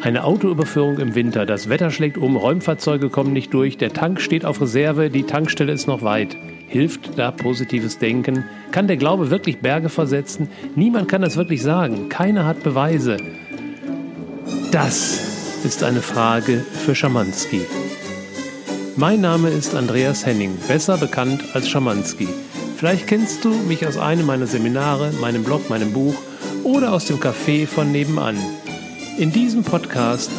Eine Autoüberführung im Winter. Das Wetter schlägt um, Räumfahrzeuge kommen nicht durch, der Tank steht auf Reserve, die Tankstelle ist noch weit. Hilft da positives Denken? Kann der Glaube wirklich Berge versetzen? Niemand kann das wirklich sagen. Keiner hat Beweise. Das ist eine Frage für Schamanski. Mein Name ist Andreas Henning, besser bekannt als Schamanski. Vielleicht kennst du mich aus einem meiner Seminare, meinem Blog, meinem Buch oder aus dem Café von nebenan. In diesem Podcast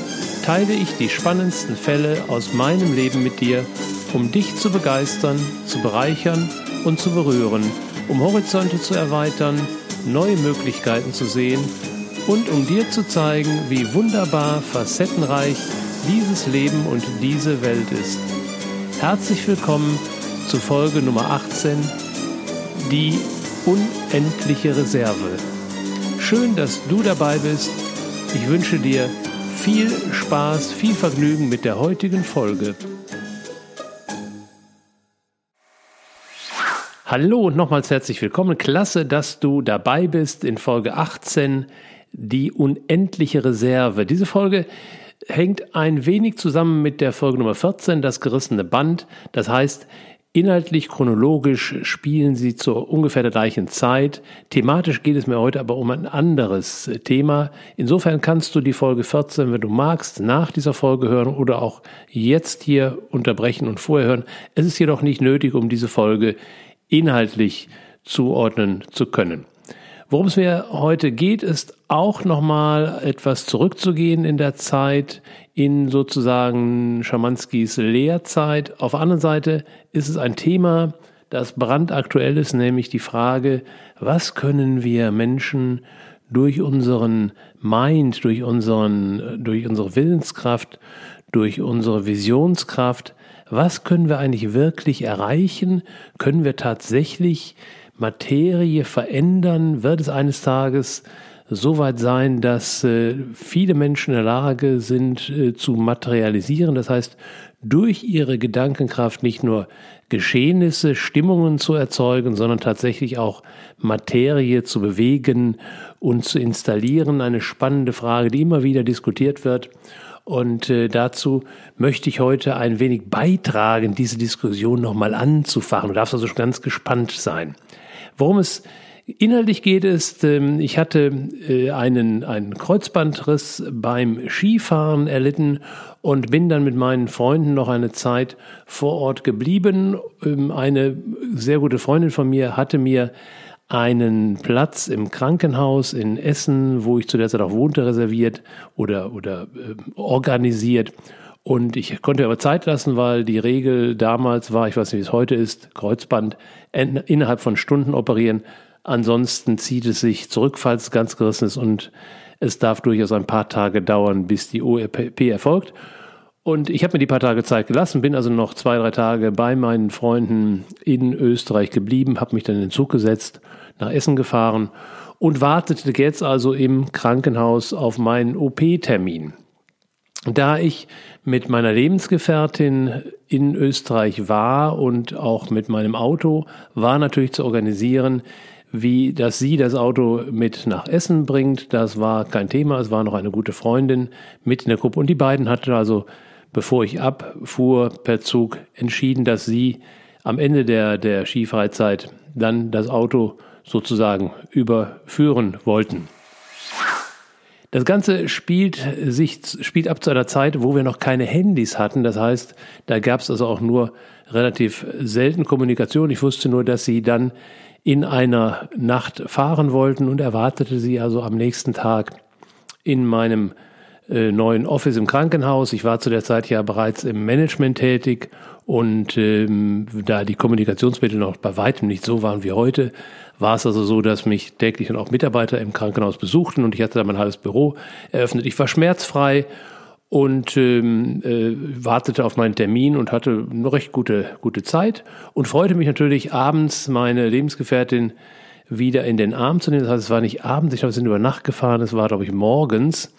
teile ich die spannendsten Fälle aus meinem Leben mit dir, um dich zu begeistern, zu bereichern und zu berühren, um Horizonte zu erweitern, neue Möglichkeiten zu sehen und um dir zu zeigen, wie wunderbar facettenreich dieses Leben und diese Welt ist. Herzlich willkommen zu Folge Nummer 18, die unendliche Reserve. Schön, dass du dabei bist ich wünsche dir viel Spaß, viel Vergnügen mit der heutigen Folge. Hallo und nochmals herzlich willkommen. Klasse, dass du dabei bist in Folge 18, die unendliche Reserve. Diese Folge hängt ein wenig zusammen mit der Folge Nummer 14, das gerissene Band. Das heißt, Inhaltlich, chronologisch spielen sie zu ungefähr der gleichen Zeit. Thematisch geht es mir heute aber um ein anderes Thema. Insofern kannst du die Folge 14, wenn du magst, nach dieser Folge hören oder auch jetzt hier unterbrechen und vorher hören. Es ist jedoch nicht nötig, um diese Folge inhaltlich zuordnen zu können. Worum es mir heute geht, ist auch nochmal etwas zurückzugehen in der Zeit, in sozusagen Schamanskis Lehrzeit. Auf der anderen Seite ist es ein Thema, das brandaktuell ist, nämlich die Frage, was können wir Menschen durch unseren Mind, durch unseren, durch unsere Willenskraft, durch unsere Visionskraft, was können wir eigentlich wirklich erreichen? Können wir tatsächlich Materie verändern? Wird es eines Tages so weit sein, dass äh, viele Menschen in der Lage sind äh, zu materialisieren? Das heißt, durch ihre Gedankenkraft nicht nur Geschehnisse, Stimmungen zu erzeugen, sondern tatsächlich auch Materie zu bewegen und zu installieren. Eine spannende Frage, die immer wieder diskutiert wird. Und äh, dazu möchte ich heute ein wenig beitragen, diese Diskussion nochmal anzufachen. Du darfst also ganz gespannt sein. Worum es inhaltlich geht, ist, ähm, ich hatte äh, einen, einen Kreuzbandriss beim Skifahren erlitten und bin dann mit meinen Freunden noch eine Zeit vor Ort geblieben. Ähm, eine sehr gute Freundin von mir hatte mir einen Platz im Krankenhaus in Essen, wo ich zu der Zeit auch wohnte, reserviert oder, oder äh, organisiert. Und ich konnte aber Zeit lassen, weil die Regel damals war, ich weiß nicht, wie es heute ist, Kreuzband innerhalb von Stunden operieren. Ansonsten zieht es sich zurück, falls es ganz gerissen ist und es darf durchaus ein paar Tage dauern, bis die OEP erfolgt. Und ich habe mir die paar Tage Zeit gelassen, bin also noch zwei, drei Tage bei meinen Freunden in Österreich geblieben, habe mich dann in den Zug gesetzt, nach Essen gefahren und wartete jetzt also im Krankenhaus auf meinen OP-Termin. Da ich mit meiner Lebensgefährtin in Österreich war und auch mit meinem Auto, war natürlich zu organisieren, wie dass sie das Auto mit nach Essen bringt. Das war kein Thema. Es war noch eine gute Freundin mit in der Gruppe und die beiden hatten also, bevor ich abfuhr per Zug, entschieden, dass sie am Ende der, der Skifreizeit dann das Auto sozusagen überführen wollten. Das Ganze spielt sich spielt ab zu einer Zeit, wo wir noch keine Handys hatten. Das heißt, da gab es also auch nur relativ selten Kommunikation. Ich wusste nur, dass sie dann in einer Nacht fahren wollten und erwartete sie also am nächsten Tag in meinem äh, neuen Office im Krankenhaus. Ich war zu der Zeit ja bereits im Management tätig und ähm, da die Kommunikationsmittel noch bei weitem nicht so waren wie heute, war es also so, dass mich täglich dann auch Mitarbeiter im Krankenhaus besuchten und ich hatte da mein halbes Büro eröffnet. Ich war schmerzfrei und ähm, äh, wartete auf meinen Termin und hatte eine recht gute, gute Zeit und freute mich natürlich abends meine Lebensgefährtin wieder in den Arm zu nehmen. Das heißt, es war nicht abends, ich glaube, wir sind über Nacht gefahren, es war, glaube ich, morgens.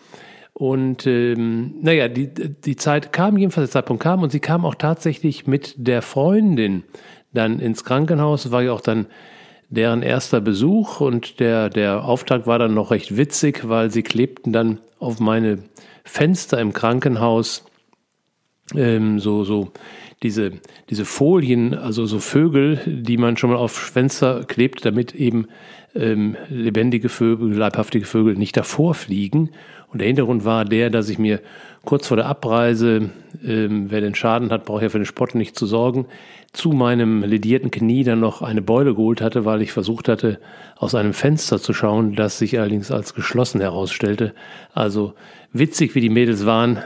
Und ähm, naja, die, die Zeit kam, jedenfalls der Zeitpunkt kam und sie kam auch tatsächlich mit der Freundin dann ins Krankenhaus. War ja auch dann deren erster Besuch und der, der Auftakt war dann noch recht witzig, weil sie klebten dann auf meine Fenster im Krankenhaus ähm, so, so diese, diese Folien, also so Vögel, die man schon mal auf Fenster klebt, damit eben ähm, lebendige Vögel, leibhaftige Vögel nicht davor fliegen. Und der Hintergrund war der, dass ich mir kurz vor der Abreise, ähm, wer den Schaden hat, braucht ja für den Spott nicht zu sorgen, zu meinem ledierten Knie dann noch eine Beule geholt hatte, weil ich versucht hatte, aus einem Fenster zu schauen, das sich allerdings als geschlossen herausstellte. Also witzig, wie die Mädels waren,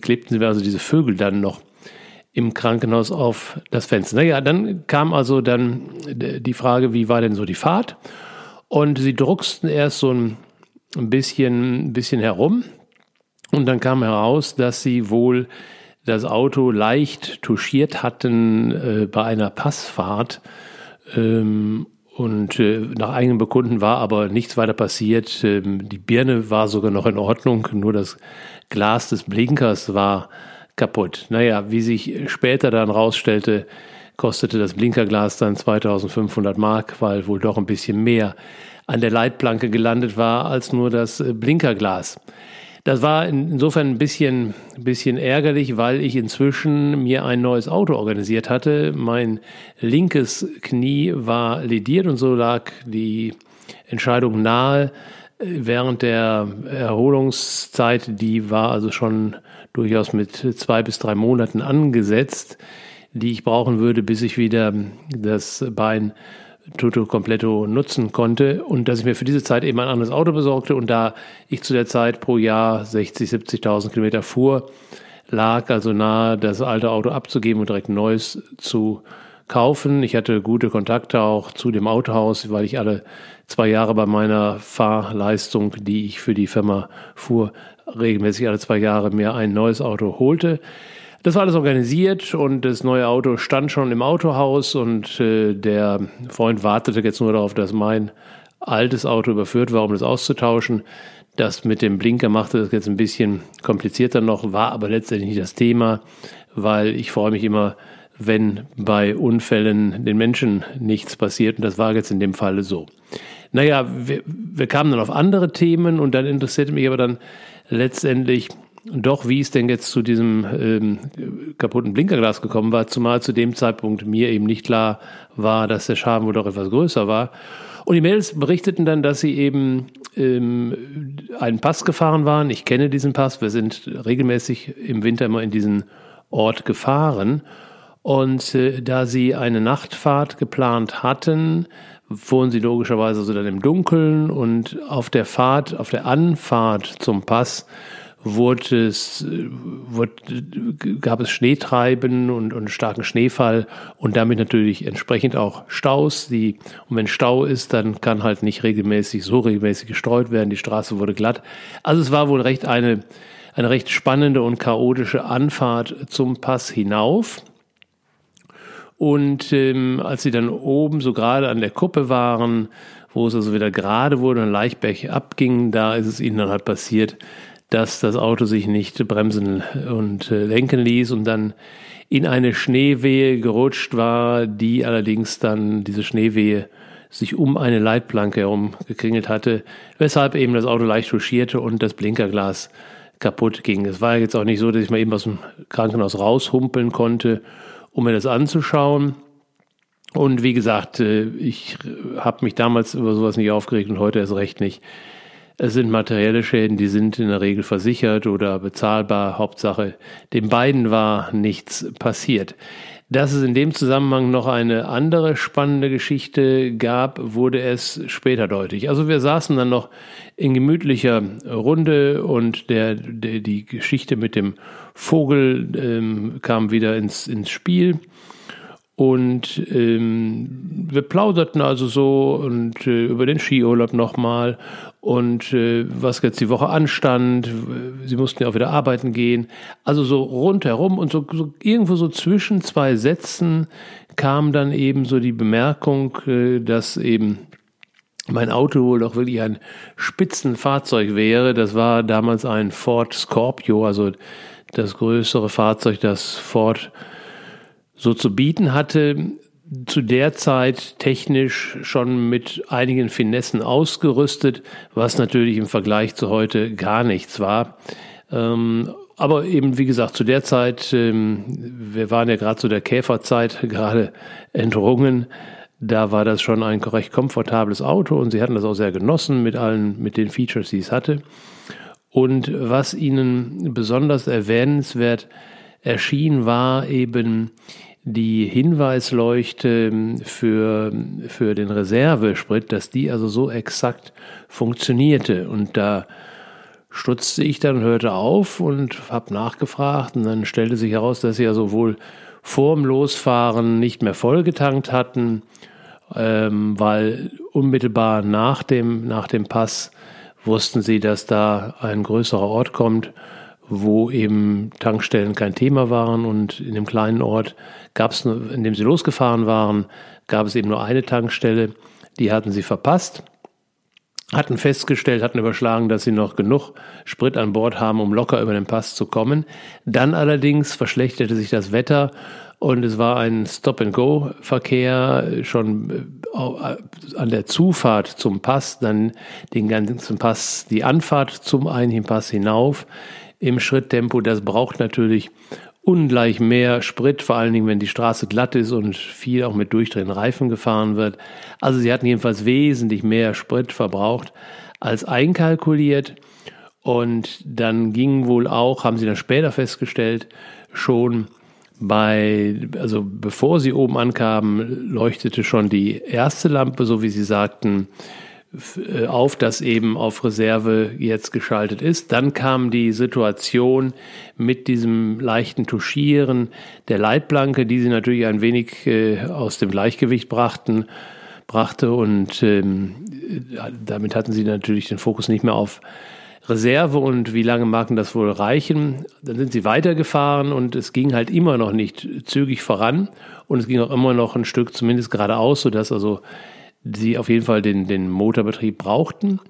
klebten sie also diese Vögel dann noch im Krankenhaus auf das Fenster. Naja, dann kam also dann die Frage, wie war denn so die Fahrt? Und sie drucksten erst so ein bisschen, ein bisschen herum. Und dann kam heraus, dass sie wohl das Auto leicht touchiert hatten äh, bei einer Passfahrt. Ähm, und äh, nach eigenem Bekunden war aber nichts weiter passiert. Ähm, die Birne war sogar noch in Ordnung, nur das Glas des Blinkers war kaputt. Naja, wie sich später dann rausstellte, kostete das Blinkerglas dann 2500 Mark, weil wohl doch ein bisschen mehr an der Leitplanke gelandet war als nur das äh, Blinkerglas. Das war insofern ein bisschen, bisschen ärgerlich, weil ich inzwischen mir ein neues Auto organisiert hatte. Mein linkes Knie war lediert und so lag die Entscheidung nahe. Während der Erholungszeit, die war also schon durchaus mit zwei bis drei Monaten angesetzt, die ich brauchen würde, bis ich wieder das Bein Toto Completo nutzen konnte und dass ich mir für diese Zeit eben ein anderes Auto besorgte und da ich zu der Zeit pro Jahr 60, 70.000 Kilometer fuhr, lag also nahe, das alte Auto abzugeben und direkt ein neues zu kaufen. Ich hatte gute Kontakte auch zu dem Autohaus, weil ich alle zwei Jahre bei meiner Fahrleistung, die ich für die Firma fuhr, regelmäßig alle zwei Jahre mir ein neues Auto holte. Das war alles organisiert und das neue Auto stand schon im Autohaus und äh, der Freund wartete jetzt nur darauf, dass mein altes Auto überführt war, um das auszutauschen. Das mit dem Blinker machte das jetzt ein bisschen komplizierter noch, war aber letztendlich nicht das Thema, weil ich freue mich immer, wenn bei Unfällen den Menschen nichts passiert und das war jetzt in dem Falle so. Naja, wir, wir kamen dann auf andere Themen und dann interessierte mich aber dann letztendlich doch, wie es denn jetzt zu diesem ähm, kaputten Blinkerglas gekommen war, zumal zu dem Zeitpunkt mir eben nicht klar war, dass der Schaden wohl doch etwas größer war. Und die Mails berichteten dann, dass sie eben ähm, einen Pass gefahren waren. Ich kenne diesen Pass. Wir sind regelmäßig im Winter immer in diesen Ort gefahren. Und äh, da sie eine Nachtfahrt geplant hatten, fuhren sie logischerweise so dann im Dunkeln und auf der Fahrt, auf der Anfahrt zum Pass wurde es, wurde, gab es Schneetreiben und, und starken Schneefall und damit natürlich entsprechend auch Staus. Die, und wenn Stau ist, dann kann halt nicht regelmäßig, so regelmäßig gestreut werden. Die Straße wurde glatt. Also es war wohl recht eine, eine recht spannende und chaotische Anfahrt zum Pass hinauf. Und ähm, als sie dann oben so gerade an der Kuppe waren, wo es also wieder gerade wurde und leicht bergab ging, da ist es ihnen dann halt passiert, dass das Auto sich nicht bremsen und äh, lenken ließ und dann in eine Schneewehe gerutscht war, die allerdings dann diese Schneewehe sich um eine Leitplanke herum gekringelt hatte, weshalb eben das Auto leicht touchierte und das Blinkerglas kaputt ging. Es war jetzt auch nicht so, dass ich mal eben aus dem Krankenhaus raushumpeln konnte, um mir das anzuschauen. Und wie gesagt, äh, ich habe mich damals über sowas nicht aufgeregt und heute erst recht nicht. Es sind materielle Schäden, die sind in der Regel versichert oder bezahlbar. Hauptsache, den beiden war nichts passiert. Dass es in dem Zusammenhang noch eine andere spannende Geschichte gab, wurde es später deutlich. Also wir saßen dann noch in gemütlicher Runde und der, der die Geschichte mit dem Vogel ähm, kam wieder ins, ins Spiel. Und ähm, wir plauderten also so und äh, über den Skiurlaub nochmal und äh, was jetzt die Woche anstand. Sie mussten ja auch wieder arbeiten gehen. Also so rundherum und so, so irgendwo so zwischen zwei Sätzen kam dann eben so die Bemerkung, äh, dass eben mein Auto wohl doch wirklich ein Spitzenfahrzeug wäre. Das war damals ein Ford Scorpio, also das größere Fahrzeug, das Ford so zu bieten hatte. zu der Zeit technisch schon mit einigen Finessen ausgerüstet, was natürlich im Vergleich zu heute gar nichts war. Ähm, aber eben, wie gesagt, zu der Zeit, ähm, wir waren ja gerade zu der Käferzeit gerade entrungen, da war das schon ein recht komfortables Auto und sie hatten das auch sehr genossen mit allen, mit den Features, die es hatte. Und was ihnen besonders erwähnenswert erschien, war eben die Hinweisleuchte für, für den Reservesprit, dass die also so exakt funktionierte. Und da stutzte ich dann, hörte auf und habe nachgefragt und dann stellte sich heraus, dass sie ja sowohl vorm Losfahren nicht mehr vollgetankt hatten, ähm, weil unmittelbar nach dem, nach dem Pass wussten sie, dass da ein größerer Ort kommt, wo eben Tankstellen kein Thema waren. Und in dem kleinen Ort gab es, in dem sie losgefahren waren, gab es eben nur eine Tankstelle, die hatten sie verpasst hatten festgestellt, hatten überschlagen, dass sie noch genug Sprit an Bord haben, um locker über den Pass zu kommen. Dann allerdings verschlechterte sich das Wetter und es war ein Stop-and-Go-Verkehr schon äh, an der Zufahrt zum Pass, dann den ganzen Pass, die Anfahrt zum eigentlichen Pass hinauf im Schritttempo. Das braucht natürlich ungleich mehr Sprit, vor allen Dingen, wenn die Straße glatt ist und viel auch mit durchdrehenden Reifen gefahren wird. Also sie hatten jedenfalls wesentlich mehr Sprit verbraucht als einkalkuliert. Und dann ging wohl auch, haben sie dann später festgestellt, schon bei, also bevor sie oben ankamen, leuchtete schon die erste Lampe, so wie sie sagten, auf, dass eben auf Reserve jetzt geschaltet ist. Dann kam die Situation mit diesem leichten Tuschieren der Leitplanke, die sie natürlich ein wenig äh, aus dem Gleichgewicht brachten, brachte und ähm, damit hatten sie natürlich den Fokus nicht mehr auf Reserve und wie lange mag das wohl reichen? Dann sind sie weitergefahren und es ging halt immer noch nicht zügig voran und es ging auch immer noch ein Stück zumindest geradeaus, sodass also sie auf jeden Fall den, den Motorbetrieb brauchten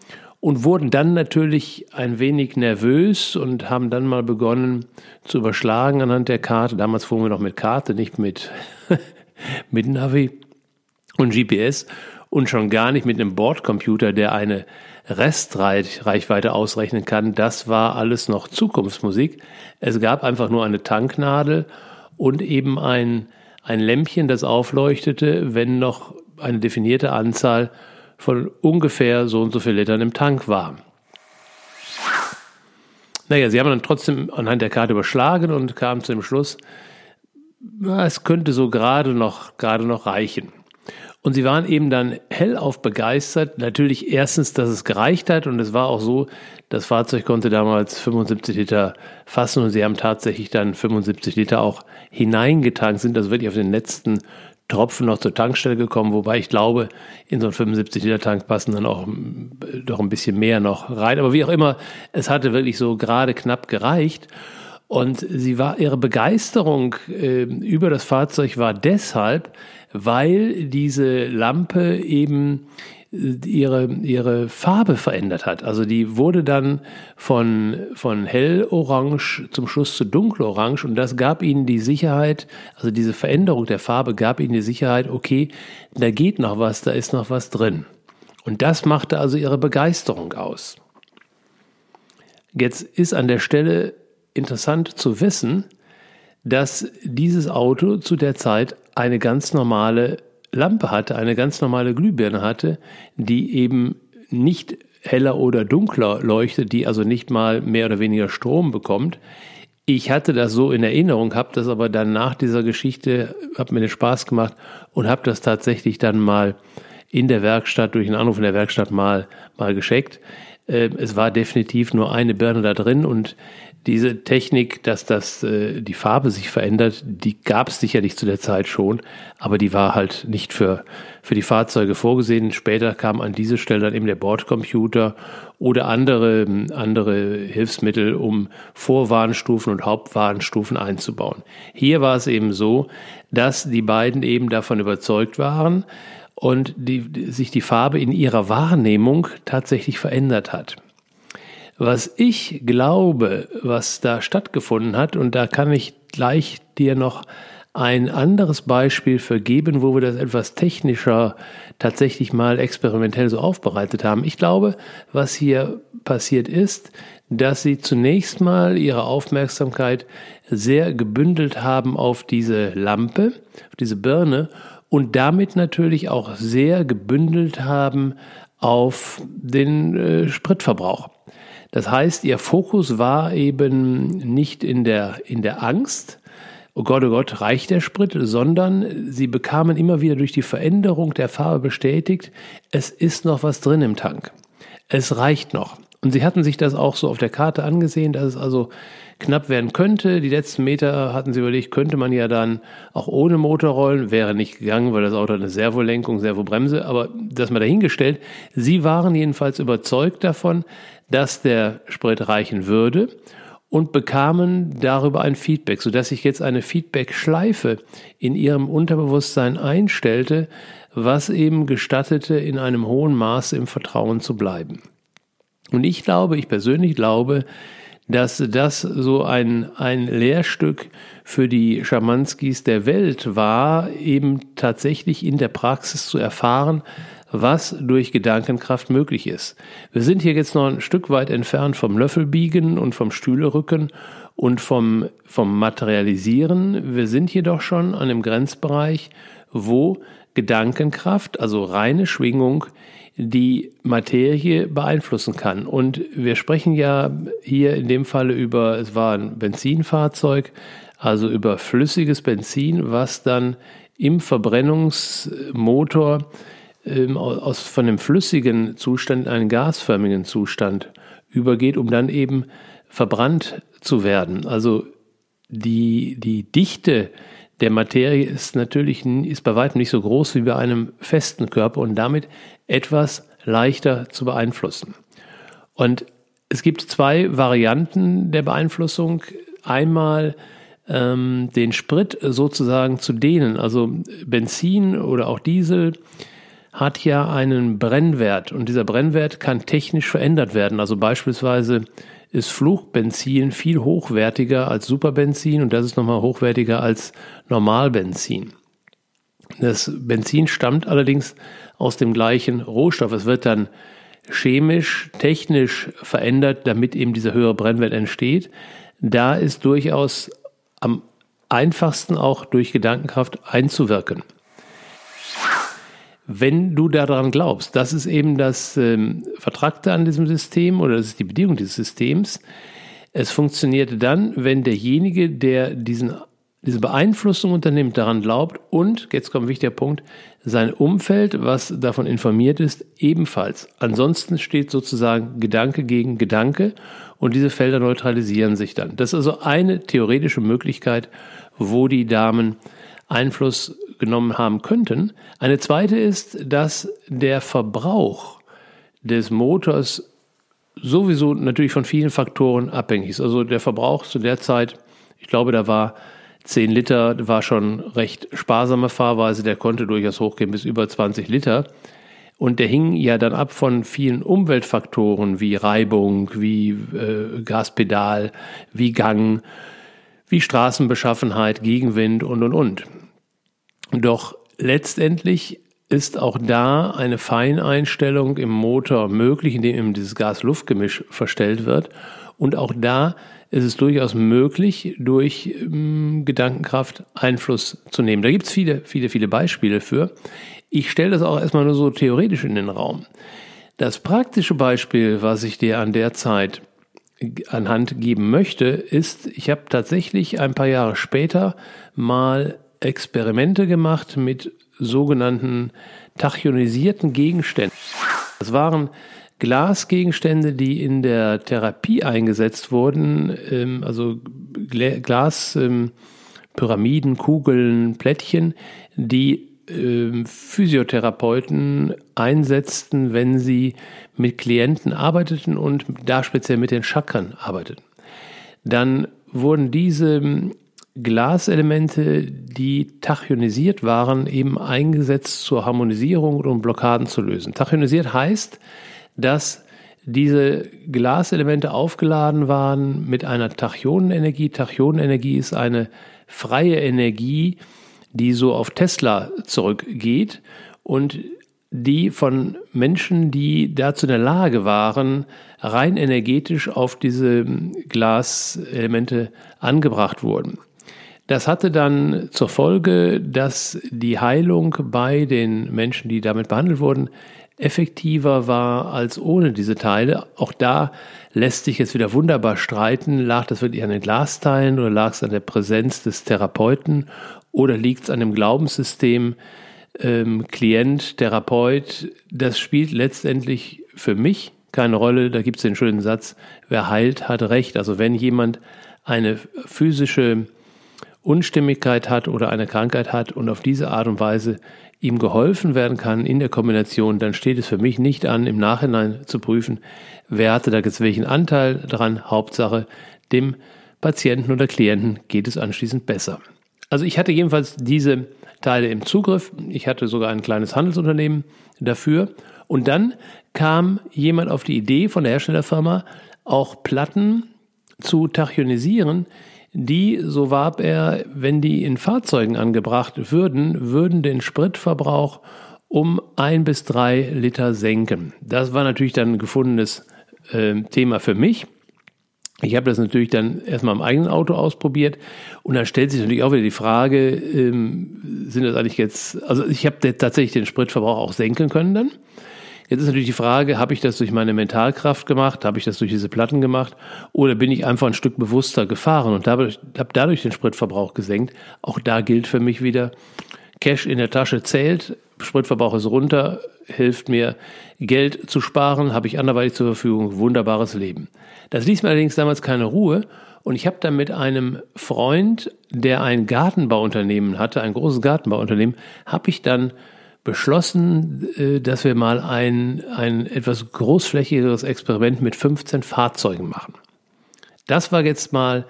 und wurden dann natürlich ein wenig nervös und haben dann mal begonnen zu überschlagen anhand der Karte. Damals fuhren wir noch mit Karte, nicht mit, mit Navi und GPS und schon gar nicht mit einem Bordcomputer, der eine Restreichweite ausrechnen kann. Das war alles noch Zukunftsmusik. Es gab einfach nur eine Tanknadel und eben ein, ein Lämpchen, das aufleuchtete, wenn noch eine definierte Anzahl von ungefähr so und so viel Litern im Tank war. Naja, sie haben dann trotzdem anhand der Karte überschlagen und kamen zu dem Schluss, es könnte so gerade noch, gerade noch reichen. Und sie waren eben dann hellauf begeistert. Natürlich erstens, dass es gereicht hat und es war auch so, das Fahrzeug konnte damals 75 Liter fassen und sie haben tatsächlich dann 75 Liter auch hineingetankt, sind also wirklich auf den letzten Tropfen noch zur Tankstelle gekommen, wobei ich glaube, in so einen 75 Liter Tank passen dann auch äh, doch ein bisschen mehr noch rein. Aber wie auch immer, es hatte wirklich so gerade knapp gereicht. Und sie war, ihre Begeisterung äh, über das Fahrzeug war deshalb, weil diese Lampe eben ihre, ihre Farbe verändert hat. Also die wurde dann von, von hellorange zum Schluss zu dunkelorange und das gab ihnen die Sicherheit, also diese Veränderung der Farbe gab ihnen die Sicherheit, okay, da geht noch was, da ist noch was drin. Und das machte also ihre Begeisterung aus. Jetzt ist an der Stelle interessant zu wissen, dass dieses Auto zu der Zeit eine ganz normale Lampe hatte, eine ganz normale Glühbirne hatte, die eben nicht heller oder dunkler leuchtet, die also nicht mal mehr oder weniger Strom bekommt. Ich hatte das so in Erinnerung, habe das aber dann nach dieser Geschichte, habe mir den Spaß gemacht und habe das tatsächlich dann mal in der Werkstatt, durch einen Anruf in der Werkstatt mal, mal gescheckt. Äh, es war definitiv nur eine Birne da drin und diese Technik, dass das, äh, die Farbe sich verändert, die gab es sicherlich zu der Zeit schon, aber die war halt nicht für, für die Fahrzeuge vorgesehen. Später kam an diese Stelle dann eben der Bordcomputer oder andere, andere Hilfsmittel, um Vorwarnstufen und Hauptwarnstufen einzubauen. Hier war es eben so, dass die beiden eben davon überzeugt waren und die, sich die Farbe in ihrer Wahrnehmung tatsächlich verändert hat. Was ich glaube, was da stattgefunden hat, und da kann ich gleich dir noch ein anderes Beispiel vergeben, wo wir das etwas technischer tatsächlich mal experimentell so aufbereitet haben. Ich glaube, was hier passiert ist, dass sie zunächst mal ihre Aufmerksamkeit sehr gebündelt haben auf diese Lampe, auf diese Birne und damit natürlich auch sehr gebündelt haben auf den äh, Spritverbrauch. Das heißt, ihr Fokus war eben nicht in der, in der Angst, oh Gott, oh Gott, reicht der Sprit, sondern sie bekamen immer wieder durch die Veränderung der Farbe bestätigt, es ist noch was drin im Tank. Es reicht noch. Und sie hatten sich das auch so auf der Karte angesehen, dass es also knapp werden könnte. Die letzten Meter hatten sie überlegt, könnte man ja dann auch ohne Motor rollen. Wäre nicht gegangen, weil das Auto hat eine Servolenkung, Servobremse. Aber das mal dahingestellt. Sie waren jedenfalls überzeugt davon, dass der Sprit reichen würde und bekamen darüber ein Feedback, sodass sich jetzt eine Feedback-Schleife in ihrem Unterbewusstsein einstellte, was eben gestattete, in einem hohen Maße im Vertrauen zu bleiben. Und ich glaube, ich persönlich glaube, dass das so ein, ein Lehrstück für die Schamanskis der Welt war, eben tatsächlich in der Praxis zu erfahren, was durch Gedankenkraft möglich ist. Wir sind hier jetzt noch ein Stück weit entfernt vom Löffelbiegen und vom Stühlerücken und vom, vom Materialisieren. Wir sind jedoch schon an dem Grenzbereich, wo Gedankenkraft, also reine Schwingung, die Materie beeinflussen kann. Und wir sprechen ja hier in dem Falle über, es war ein Benzinfahrzeug, also über flüssiges Benzin, was dann im Verbrennungsmotor ähm, aus, von dem flüssigen Zustand in einen gasförmigen Zustand übergeht, um dann eben verbrannt zu werden. Also die, die Dichte der Materie ist natürlich ist bei weitem nicht so groß wie bei einem festen Körper und damit etwas leichter zu beeinflussen. Und es gibt zwei Varianten der Beeinflussung. Einmal ähm, den Sprit sozusagen zu dehnen. Also Benzin oder auch Diesel hat ja einen Brennwert und dieser Brennwert kann technisch verändert werden. Also beispielsweise ist Flugbenzin viel hochwertiger als Superbenzin und das ist nochmal hochwertiger als Normalbenzin. Das Benzin stammt allerdings aus dem gleichen Rohstoff. Es wird dann chemisch, technisch verändert, damit eben dieser höhere Brennwert entsteht. Da ist durchaus am einfachsten auch durch Gedankenkraft einzuwirken wenn du daran glaubst. Das ist eben das ähm, Vertragte an diesem System oder das ist die Bedingung dieses Systems. Es funktioniert dann, wenn derjenige, der diesen, diese Beeinflussung unternimmt, daran glaubt und, jetzt kommt ein wichtiger Punkt, sein Umfeld, was davon informiert ist, ebenfalls. Ansonsten steht sozusagen Gedanke gegen Gedanke und diese Felder neutralisieren sich dann. Das ist also eine theoretische Möglichkeit, wo die Damen Einfluss genommen haben könnten. Eine zweite ist, dass der Verbrauch des Motors sowieso natürlich von vielen Faktoren abhängig ist. Also der Verbrauch zu der Zeit, ich glaube, da war 10 Liter, war schon recht sparsame Fahrweise, der konnte durchaus hochgehen bis über 20 Liter. Und der hing ja dann ab von vielen Umweltfaktoren wie Reibung, wie äh, Gaspedal, wie Gang, wie Straßenbeschaffenheit, Gegenwind und, und, und. Doch letztendlich ist auch da eine Feineinstellung im Motor möglich, indem eben dieses Gas-Luft-Gemisch verstellt wird. Und auch da ist es durchaus möglich, durch ähm, Gedankenkraft Einfluss zu nehmen. Da gibt es viele, viele, viele Beispiele für. Ich stelle das auch erstmal nur so theoretisch in den Raum. Das praktische Beispiel, was ich dir an der Zeit anhand geben möchte, ist, ich habe tatsächlich ein paar Jahre später mal Experimente gemacht mit sogenannten tachyonisierten Gegenständen. Das waren Glasgegenstände, die in der Therapie eingesetzt wurden, ähm, also Glaspyramiden, ähm, Kugeln, Plättchen, die ähm, Physiotherapeuten einsetzten, wenn sie mit Klienten arbeiteten und da speziell mit den Chakren arbeiteten. Dann wurden diese Glaselemente, die tachionisiert waren, eben eingesetzt zur Harmonisierung und um Blockaden zu lösen. Tachionisiert heißt, dass diese Glaselemente aufgeladen waren mit einer Tachyonenenergie. Tachyonenenergie ist eine freie Energie, die so auf Tesla zurückgeht und die von Menschen, die dazu in der Lage waren, rein energetisch auf diese Glaselemente angebracht wurden. Das hatte dann zur Folge, dass die Heilung bei den Menschen, die damit behandelt wurden, effektiver war als ohne diese Teile. Auch da lässt sich jetzt wieder wunderbar streiten. Lag das wirklich an den Glasteilen oder lag es an der Präsenz des Therapeuten oder liegt es an dem Glaubenssystem ähm, Klient, Therapeut? Das spielt letztendlich für mich keine Rolle. Da gibt es den schönen Satz, wer heilt, hat recht. Also wenn jemand eine physische Unstimmigkeit hat oder eine Krankheit hat und auf diese Art und Weise ihm geholfen werden kann in der Kombination, dann steht es für mich nicht an, im Nachhinein zu prüfen, wer hatte da jetzt welchen Anteil dran. Hauptsache, dem Patienten oder Klienten geht es anschließend besser. Also ich hatte jedenfalls diese Teile im Zugriff. Ich hatte sogar ein kleines Handelsunternehmen dafür. Und dann kam jemand auf die Idee von der Herstellerfirma, auch Platten zu tachionisieren, die, so warb er, wenn die in Fahrzeugen angebracht würden, würden den Spritverbrauch um ein bis drei Liter senken. Das war natürlich dann ein gefundenes äh, Thema für mich. Ich habe das natürlich dann erstmal im eigenen Auto ausprobiert und dann stellt sich natürlich auch wieder die Frage, ähm, sind das eigentlich jetzt, also ich habe tatsächlich den Spritverbrauch auch senken können dann. Jetzt ist natürlich die Frage, habe ich das durch meine Mentalkraft gemacht, habe ich das durch diese Platten gemacht oder bin ich einfach ein Stück bewusster gefahren und habe, dadurch den Spritverbrauch gesenkt. Auch da gilt für mich wieder, Cash in der Tasche zählt, Spritverbrauch ist runter, hilft mir Geld zu sparen, habe ich anderweitig zur Verfügung, wunderbares Leben. Das ließ mir allerdings damals keine Ruhe und ich habe dann mit einem Freund, der ein Gartenbauunternehmen hatte, ein großes Gartenbauunternehmen, habe ich dann beschlossen, äh, dass wir mal ein, ein etwas großflächigeres Experiment mit 15 Fahrzeugen machen. Das war jetzt mal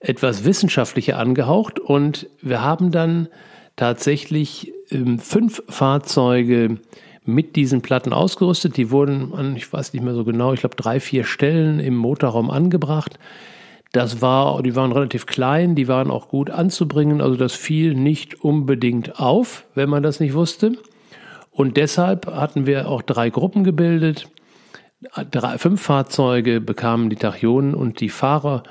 etwas wissenschaftlicher angehaucht und wir haben dann tatsächlich ähm, fünf Fahrzeuge mit diesen Platten ausgerüstet. Die wurden an, ich weiß nicht mehr so genau, ich glaube drei, vier Stellen im Motorraum angebracht. Das war, die waren relativ klein, die waren auch gut anzubringen, also das fiel nicht unbedingt auf, wenn man das nicht wusste. Und deshalb hatten wir auch drei Gruppen gebildet. Drei, fünf Fahrzeuge bekamen die Tachyonen und die Fahrer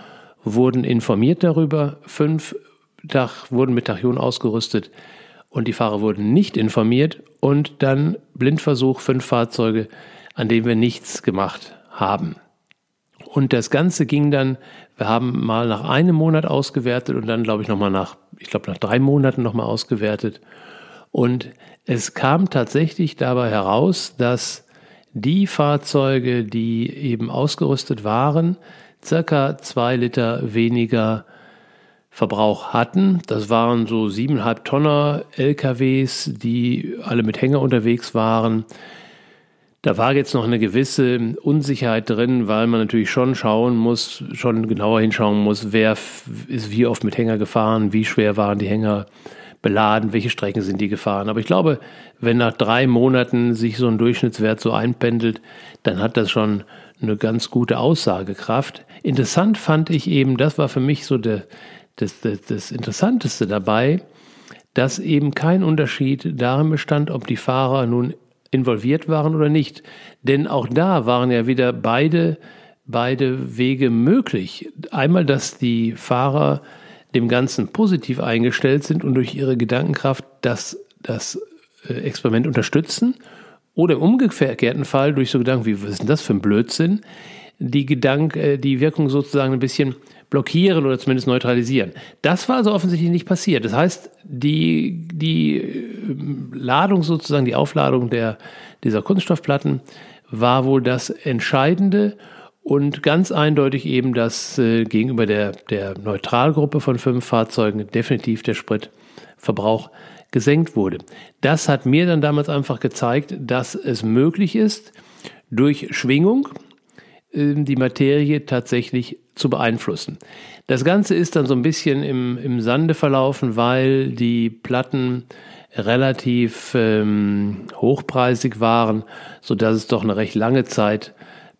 wurden informiert darüber. Fünf Tach wurden mit Tachyonen ausgerüstet und die Fahrer wurden nicht informiert. Und dann Blindversuch, fünf Fahrzeuge, an denen wir nichts gemacht haben. Und das Ganze ging dann, wir haben mal nach einem Monat ausgewertet und dann, glaube ich, nochmal nach, ich glaube, nach drei Monaten nochmal ausgewertet. Und es kam tatsächlich dabei heraus, dass die Fahrzeuge, die eben ausgerüstet waren, circa zwei Liter weniger Verbrauch hatten. Das waren so siebeneinhalb Tonner LKWs, die alle mit Hänger unterwegs waren. Da war jetzt noch eine gewisse Unsicherheit drin, weil man natürlich schon schauen muss, schon genauer hinschauen muss, wer ist wie oft mit Hänger gefahren, wie schwer waren die Hänger beladen, welche Strecken sind die gefahren. Aber ich glaube, wenn nach drei Monaten sich so ein Durchschnittswert so einpendelt, dann hat das schon eine ganz gute Aussagekraft. Interessant fand ich eben, das war für mich so der, das, das, das Interessanteste dabei, dass eben kein Unterschied darin bestand, ob die Fahrer nun involviert waren oder nicht. Denn auch da waren ja wieder beide, beide Wege möglich. Einmal, dass die Fahrer dem Ganzen positiv eingestellt sind und durch ihre Gedankenkraft das, das äh, Experiment unterstützen oder im umgekehrten Fall durch so Gedanken wie, was ist denn das für ein Blödsinn, die Gedank, äh, die Wirkung sozusagen ein bisschen blockieren oder zumindest neutralisieren. Das war also offensichtlich nicht passiert. Das heißt, die, die äh, Ladung sozusagen, die Aufladung der, dieser Kunststoffplatten war wohl das Entscheidende und ganz eindeutig eben, dass äh, gegenüber der, der Neutralgruppe von fünf Fahrzeugen definitiv der Spritverbrauch gesenkt wurde. Das hat mir dann damals einfach gezeigt, dass es möglich ist, durch Schwingung äh, die Materie tatsächlich zu beeinflussen. Das Ganze ist dann so ein bisschen im, im Sande verlaufen, weil die Platten relativ ähm, hochpreisig waren, so dass es doch eine recht lange Zeit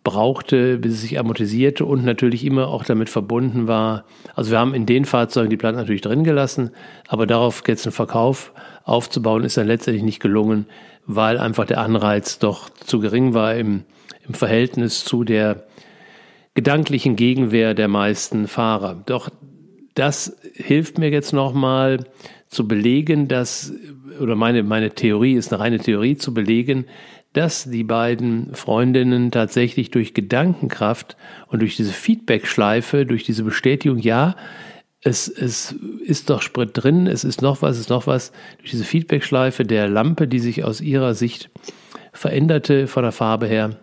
brauchte, bis es sich amortisierte und natürlich immer auch damit verbunden war. Also wir haben in den Fahrzeugen die Platten natürlich drin gelassen, aber darauf jetzt einen Verkauf aufzubauen, ist dann letztendlich nicht gelungen, weil einfach der Anreiz doch zu gering war im, im Verhältnis zu der gedanklichen Gegenwehr der meisten Fahrer. Doch das hilft mir jetzt nochmal zu belegen, dass, oder meine, meine Theorie ist eine reine Theorie zu belegen, dass die beiden Freundinnen tatsächlich durch Gedankenkraft und durch diese Feedback-Schleife, durch diese Bestätigung, ja, es, es ist doch Sprit drin, es ist noch was, es ist noch was, durch diese Feedback-Schleife der Lampe, die sich aus ihrer Sicht veränderte von der Farbe her,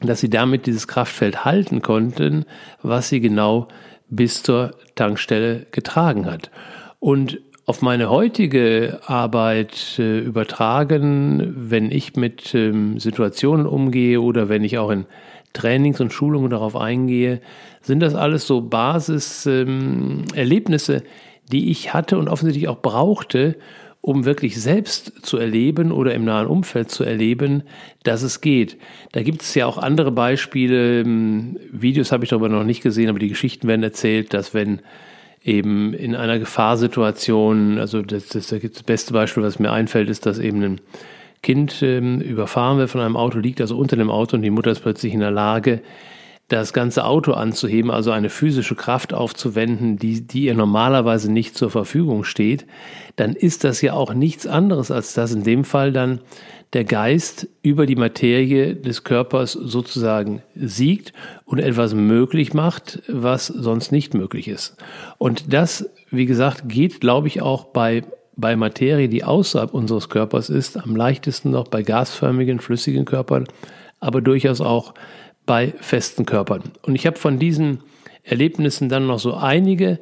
dass sie damit dieses Kraftfeld halten konnten, was sie genau bis zur Tankstelle getragen hat. Und auf meine heutige Arbeit äh, übertragen, wenn ich mit ähm, Situationen umgehe oder wenn ich auch in Trainings und Schulungen darauf eingehe, sind das alles so Basiserlebnisse, ähm, die ich hatte und offensichtlich auch brauchte, um wirklich selbst zu erleben oder im nahen Umfeld zu erleben, dass es geht. Da gibt es ja auch andere Beispiele. Ähm, Videos habe ich darüber noch nicht gesehen, aber die Geschichten werden erzählt, dass wenn eben in einer Gefahrsituation, also das, das, das beste Beispiel, was mir einfällt, ist, dass eben ein Kind ähm, überfahren wird von einem Auto, liegt also unter dem Auto und die Mutter ist plötzlich in der Lage, das ganze Auto anzuheben, also eine physische Kraft aufzuwenden, die, die ihr normalerweise nicht zur Verfügung steht, dann ist das ja auch nichts anderes, als dass in dem Fall dann der Geist über die Materie des Körpers sozusagen siegt und etwas möglich macht, was sonst nicht möglich ist. Und das, wie gesagt, geht, glaube ich, auch bei, bei Materie, die außerhalb unseres Körpers ist, am leichtesten noch bei gasförmigen, flüssigen Körpern, aber durchaus auch bei festen Körpern. Und ich habe von diesen Erlebnissen dann noch so einige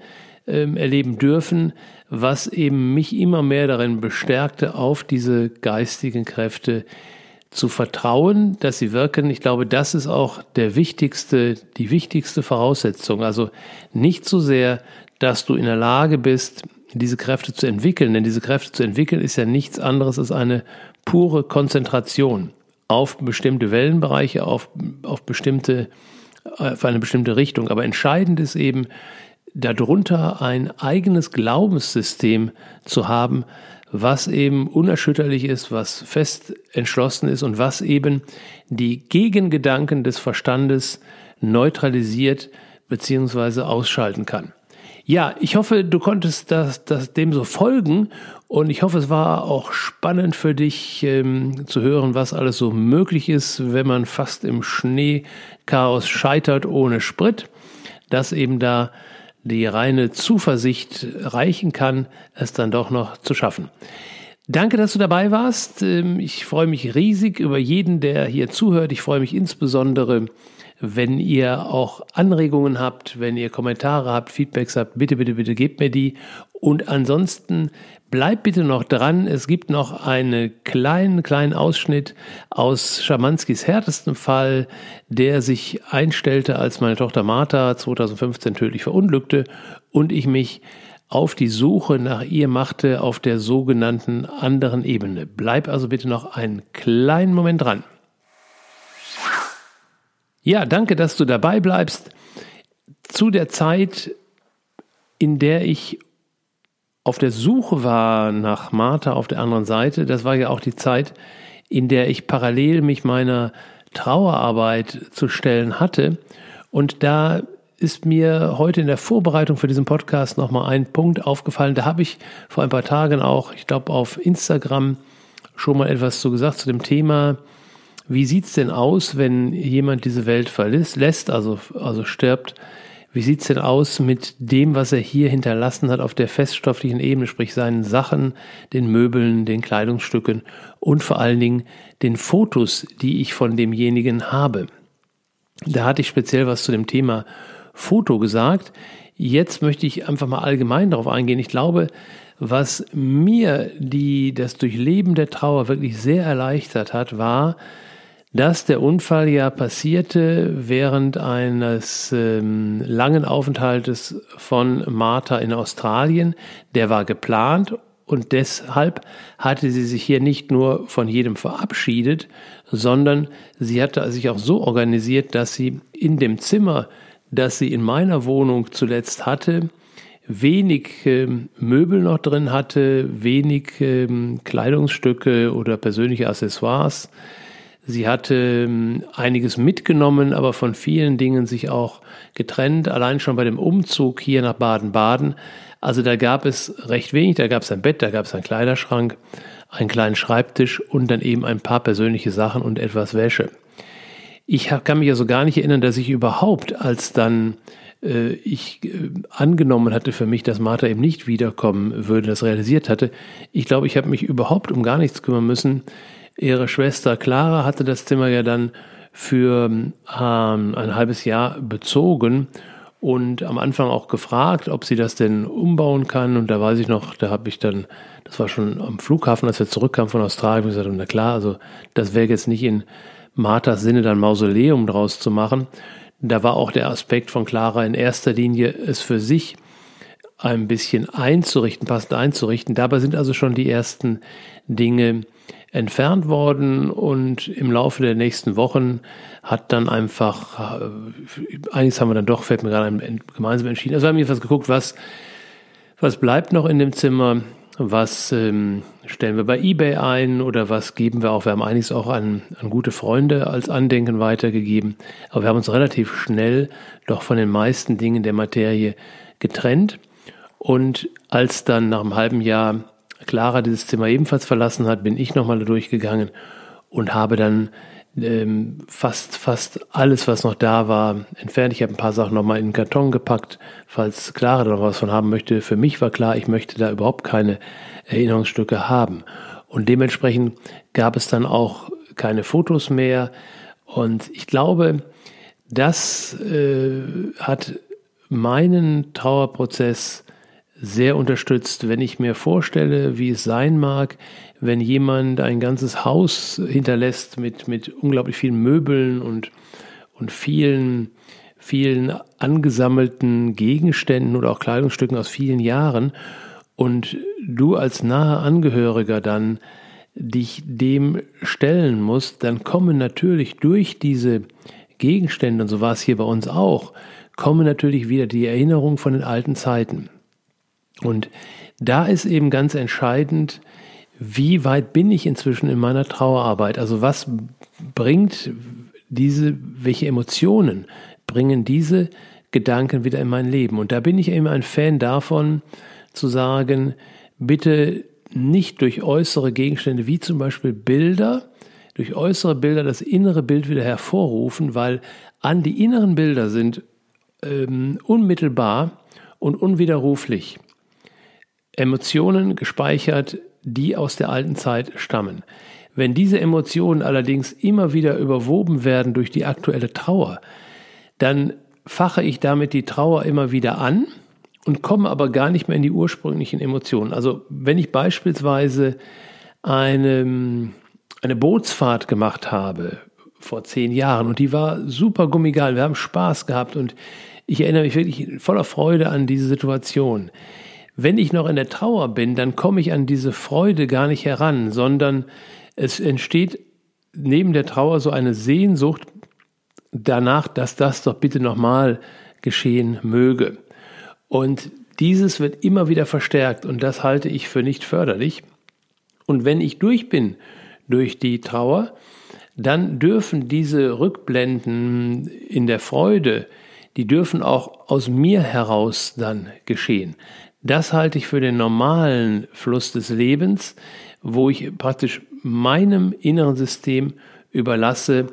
ähm, erleben dürfen, was eben mich immer mehr darin bestärkte, auf diese geistigen Kräfte zu vertrauen, dass sie wirken. Ich glaube, das ist auch der wichtigste, die wichtigste Voraussetzung. Also nicht so sehr, dass du in der Lage bist, diese Kräfte zu entwickeln, denn diese Kräfte zu entwickeln ist ja nichts anderes als eine pure Konzentration auf bestimmte Wellenbereiche, auf, auf bestimmte, auf eine bestimmte Richtung. Aber entscheidend ist eben, darunter ein eigenes Glaubenssystem zu haben, was eben unerschütterlich ist, was fest entschlossen ist und was eben die Gegengedanken des Verstandes neutralisiert bzw. ausschalten kann. Ja, ich hoffe, du konntest das, das dem so folgen und ich hoffe, es war auch spannend für dich ähm, zu hören, was alles so möglich ist, wenn man fast im Schneechaos scheitert ohne Sprit, dass eben da die reine Zuversicht reichen kann, es dann doch noch zu schaffen. Danke, dass du dabei warst. Ähm, ich freue mich riesig über jeden, der hier zuhört. Ich freue mich insbesondere wenn ihr auch Anregungen habt, wenn ihr Kommentare habt, Feedbacks habt, bitte, bitte, bitte gebt mir die. Und ansonsten bleibt bitte noch dran. Es gibt noch einen kleinen, kleinen Ausschnitt aus Schamanskis härtesten Fall, der sich einstellte, als meine Tochter Martha 2015 tödlich verunglückte und ich mich auf die Suche nach ihr machte auf der sogenannten anderen Ebene. Bleib also bitte noch einen kleinen Moment dran. Ja, danke, dass du dabei bleibst. Zu der Zeit, in der ich auf der Suche war nach Martha auf der anderen Seite, das war ja auch die Zeit, in der ich parallel mich meiner Trauerarbeit zu stellen hatte. Und da ist mir heute in der Vorbereitung für diesen Podcast nochmal ein Punkt aufgefallen. Da habe ich vor ein paar Tagen auch, ich glaube, auf Instagram schon mal etwas zu gesagt zu dem Thema wie sieht's denn aus, wenn jemand diese Welt verlässt, also, also stirbt? Wie sieht's denn aus mit dem, was er hier hinterlassen hat auf der feststofflichen Ebene, sprich seinen Sachen, den Möbeln, den Kleidungsstücken und vor allen Dingen den Fotos, die ich von demjenigen habe? Da hatte ich speziell was zu dem Thema Foto gesagt. Jetzt möchte ich einfach mal allgemein darauf eingehen. Ich glaube, was mir die, das Durchleben der Trauer wirklich sehr erleichtert hat, war, dass der Unfall ja passierte während eines ähm, langen Aufenthaltes von Martha in Australien. Der war geplant Und deshalb hatte sie sich hier nicht nur von jedem verabschiedet, sondern sie hatte sich auch so organisiert, dass sie in dem Zimmer, das sie in meiner Wohnung zuletzt hatte, wenig äh, Möbel noch drin hatte, wenig äh, Kleidungsstücke oder persönliche Accessoires. Sie hatte äh, einiges mitgenommen, aber von vielen Dingen sich auch getrennt. Allein schon bei dem Umzug hier nach Baden-Baden also da gab es recht wenig, da gab es ein Bett, da gab es einen Kleiderschrank, einen kleinen Schreibtisch und dann eben ein paar persönliche Sachen und etwas Wäsche. Ich kann mich also gar nicht erinnern, dass ich überhaupt, als dann äh, ich äh, angenommen hatte für mich, dass Martha eben nicht wiederkommen würde, das realisiert hatte. Ich glaube, ich habe mich überhaupt um gar nichts kümmern müssen. Ihre Schwester Clara hatte das Zimmer ja dann für ähm, ein halbes Jahr bezogen und am Anfang auch gefragt, ob sie das denn umbauen kann. Und da weiß ich noch, da habe ich dann, das war schon am Flughafen, als wir zurückkamen von Australien, gesagt, na klar, also das wäre jetzt nicht in Marthas Sinne, dann Mausoleum draus zu machen. Da war auch der Aspekt von Clara in erster Linie, es für sich ein bisschen einzurichten, passend einzurichten. Dabei sind also schon die ersten Dinge entfernt worden und im Laufe der nächsten Wochen hat dann einfach, äh, einiges haben wir dann doch, fällt mir gerade ein, gemeinsam entschieden. Also haben wir jedenfalls geguckt, was, was bleibt noch in dem Zimmer, was ähm, stellen wir bei eBay ein oder was geben wir auch, wir haben einiges auch an, an gute Freunde als Andenken weitergegeben, aber wir haben uns relativ schnell doch von den meisten Dingen der Materie getrennt und als dann nach einem halben Jahr Clara dieses Zimmer ebenfalls verlassen hat, bin ich nochmal durchgegangen und habe dann ähm, fast, fast alles, was noch da war, entfernt. Ich habe ein paar Sachen nochmal in den Karton gepackt, falls Clara da noch was von haben möchte. Für mich war klar, ich möchte da überhaupt keine Erinnerungsstücke haben. Und dementsprechend gab es dann auch keine Fotos mehr. Und ich glaube, das äh, hat meinen Trauerprozess sehr unterstützt, wenn ich mir vorstelle, wie es sein mag, wenn jemand ein ganzes Haus hinterlässt mit, mit unglaublich vielen Möbeln und, und vielen, vielen angesammelten Gegenständen oder auch Kleidungsstücken aus vielen Jahren und du als naher Angehöriger dann dich dem stellen musst, dann kommen natürlich durch diese Gegenstände, und so war es hier bei uns auch, kommen natürlich wieder die Erinnerungen von den alten Zeiten. Und da ist eben ganz entscheidend, wie weit bin ich inzwischen in meiner Trauerarbeit? Also was bringt diese, welche Emotionen bringen diese Gedanken wieder in mein Leben? Und da bin ich eben ein Fan davon, zu sagen, bitte nicht durch äußere Gegenstände wie zum Beispiel Bilder, durch äußere Bilder das innere Bild wieder hervorrufen, weil an die inneren Bilder sind ähm, unmittelbar und unwiderruflich Emotionen gespeichert, die aus der alten Zeit stammen. Wenn diese Emotionen allerdings immer wieder überwoben werden durch die aktuelle Trauer, dann fache ich damit die Trauer immer wieder an und komme aber gar nicht mehr in die ursprünglichen Emotionen. Also wenn ich beispielsweise eine, eine Bootsfahrt gemacht habe vor zehn Jahren und die war super gummigal, wir haben Spaß gehabt und ich erinnere mich wirklich voller Freude an diese Situation. Wenn ich noch in der Trauer bin, dann komme ich an diese Freude gar nicht heran, sondern es entsteht neben der Trauer so eine Sehnsucht danach, dass das doch bitte nochmal geschehen möge. Und dieses wird immer wieder verstärkt und das halte ich für nicht förderlich. Und wenn ich durch bin durch die Trauer, dann dürfen diese Rückblenden in der Freude, die dürfen auch aus mir heraus dann geschehen. Das halte ich für den normalen Fluss des Lebens, wo ich praktisch meinem inneren System überlasse,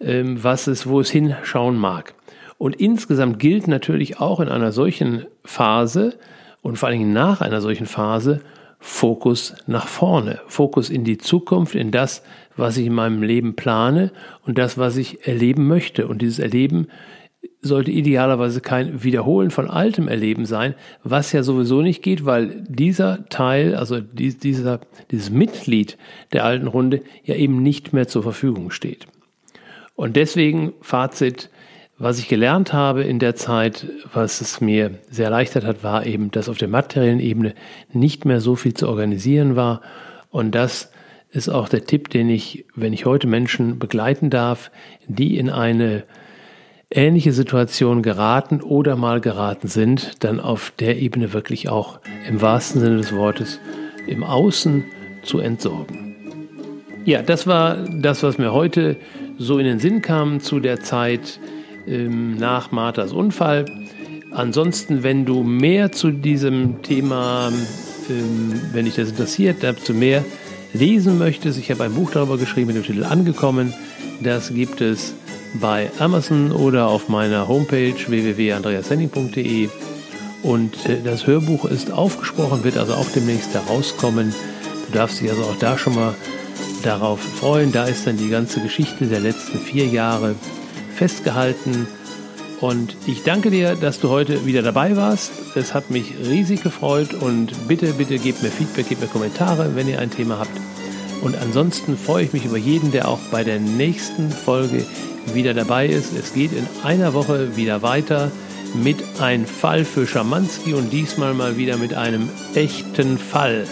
ähm, was es, wo es hinschauen mag. Und insgesamt gilt natürlich auch in einer solchen Phase und vor Dingen nach einer solchen Phase Fokus nach vorne, Fokus in die Zukunft, in das, was ich in meinem Leben plane und das, was ich erleben möchte. Und dieses Erleben sollte idealerweise kein Wiederholen von altem Erleben sein, was ja sowieso nicht geht, weil dieser Teil, also dieser, dieses Mitglied der alten Runde ja eben nicht mehr zur Verfügung steht. Und deswegen Fazit, Was ich gelernt habe in der Zeit, was es mir sehr erleichtert hat, war eben, dass auf der materiellen Ebene nicht mehr so viel zu organisieren war. Und das ist auch der Tipp, den ich, wenn ich heute Menschen begleiten darf, die in eine ähnliche Situation geraten oder mal geraten sind, dann auf der Ebene wirklich auch im wahrsten Sinne des Wortes im Außen zu entsorgen. Ja, das war das, was mir heute so in den Sinn kam zu der Zeit ähm, nach Marthas Unfall. Ansonsten, wenn du mehr zu diesem Thema, ähm, wenn dich das interessiert, dazu mehr lesen möchtest, ich habe ein Buch darüber geschrieben mit dem Titel Angekommen. Das gibt es bei Amazon oder auf meiner Homepage www.andreashenning.de. Und äh, das Hörbuch ist aufgesprochen, wird also auch demnächst herauskommen. Du darfst dich also auch da schon mal darauf freuen. Da ist dann die ganze Geschichte der letzten vier Jahre festgehalten. Und ich danke dir, dass du heute wieder dabei warst. Es hat mich riesig gefreut und bitte, bitte gebt mir Feedback, gebt mir Kommentare, wenn ihr ein Thema habt. Und ansonsten freue ich mich über jeden, der auch bei der nächsten Folge wieder dabei ist. Es geht in einer Woche wieder weiter mit einem Fall für Schamanski und diesmal mal wieder mit einem echten Fall.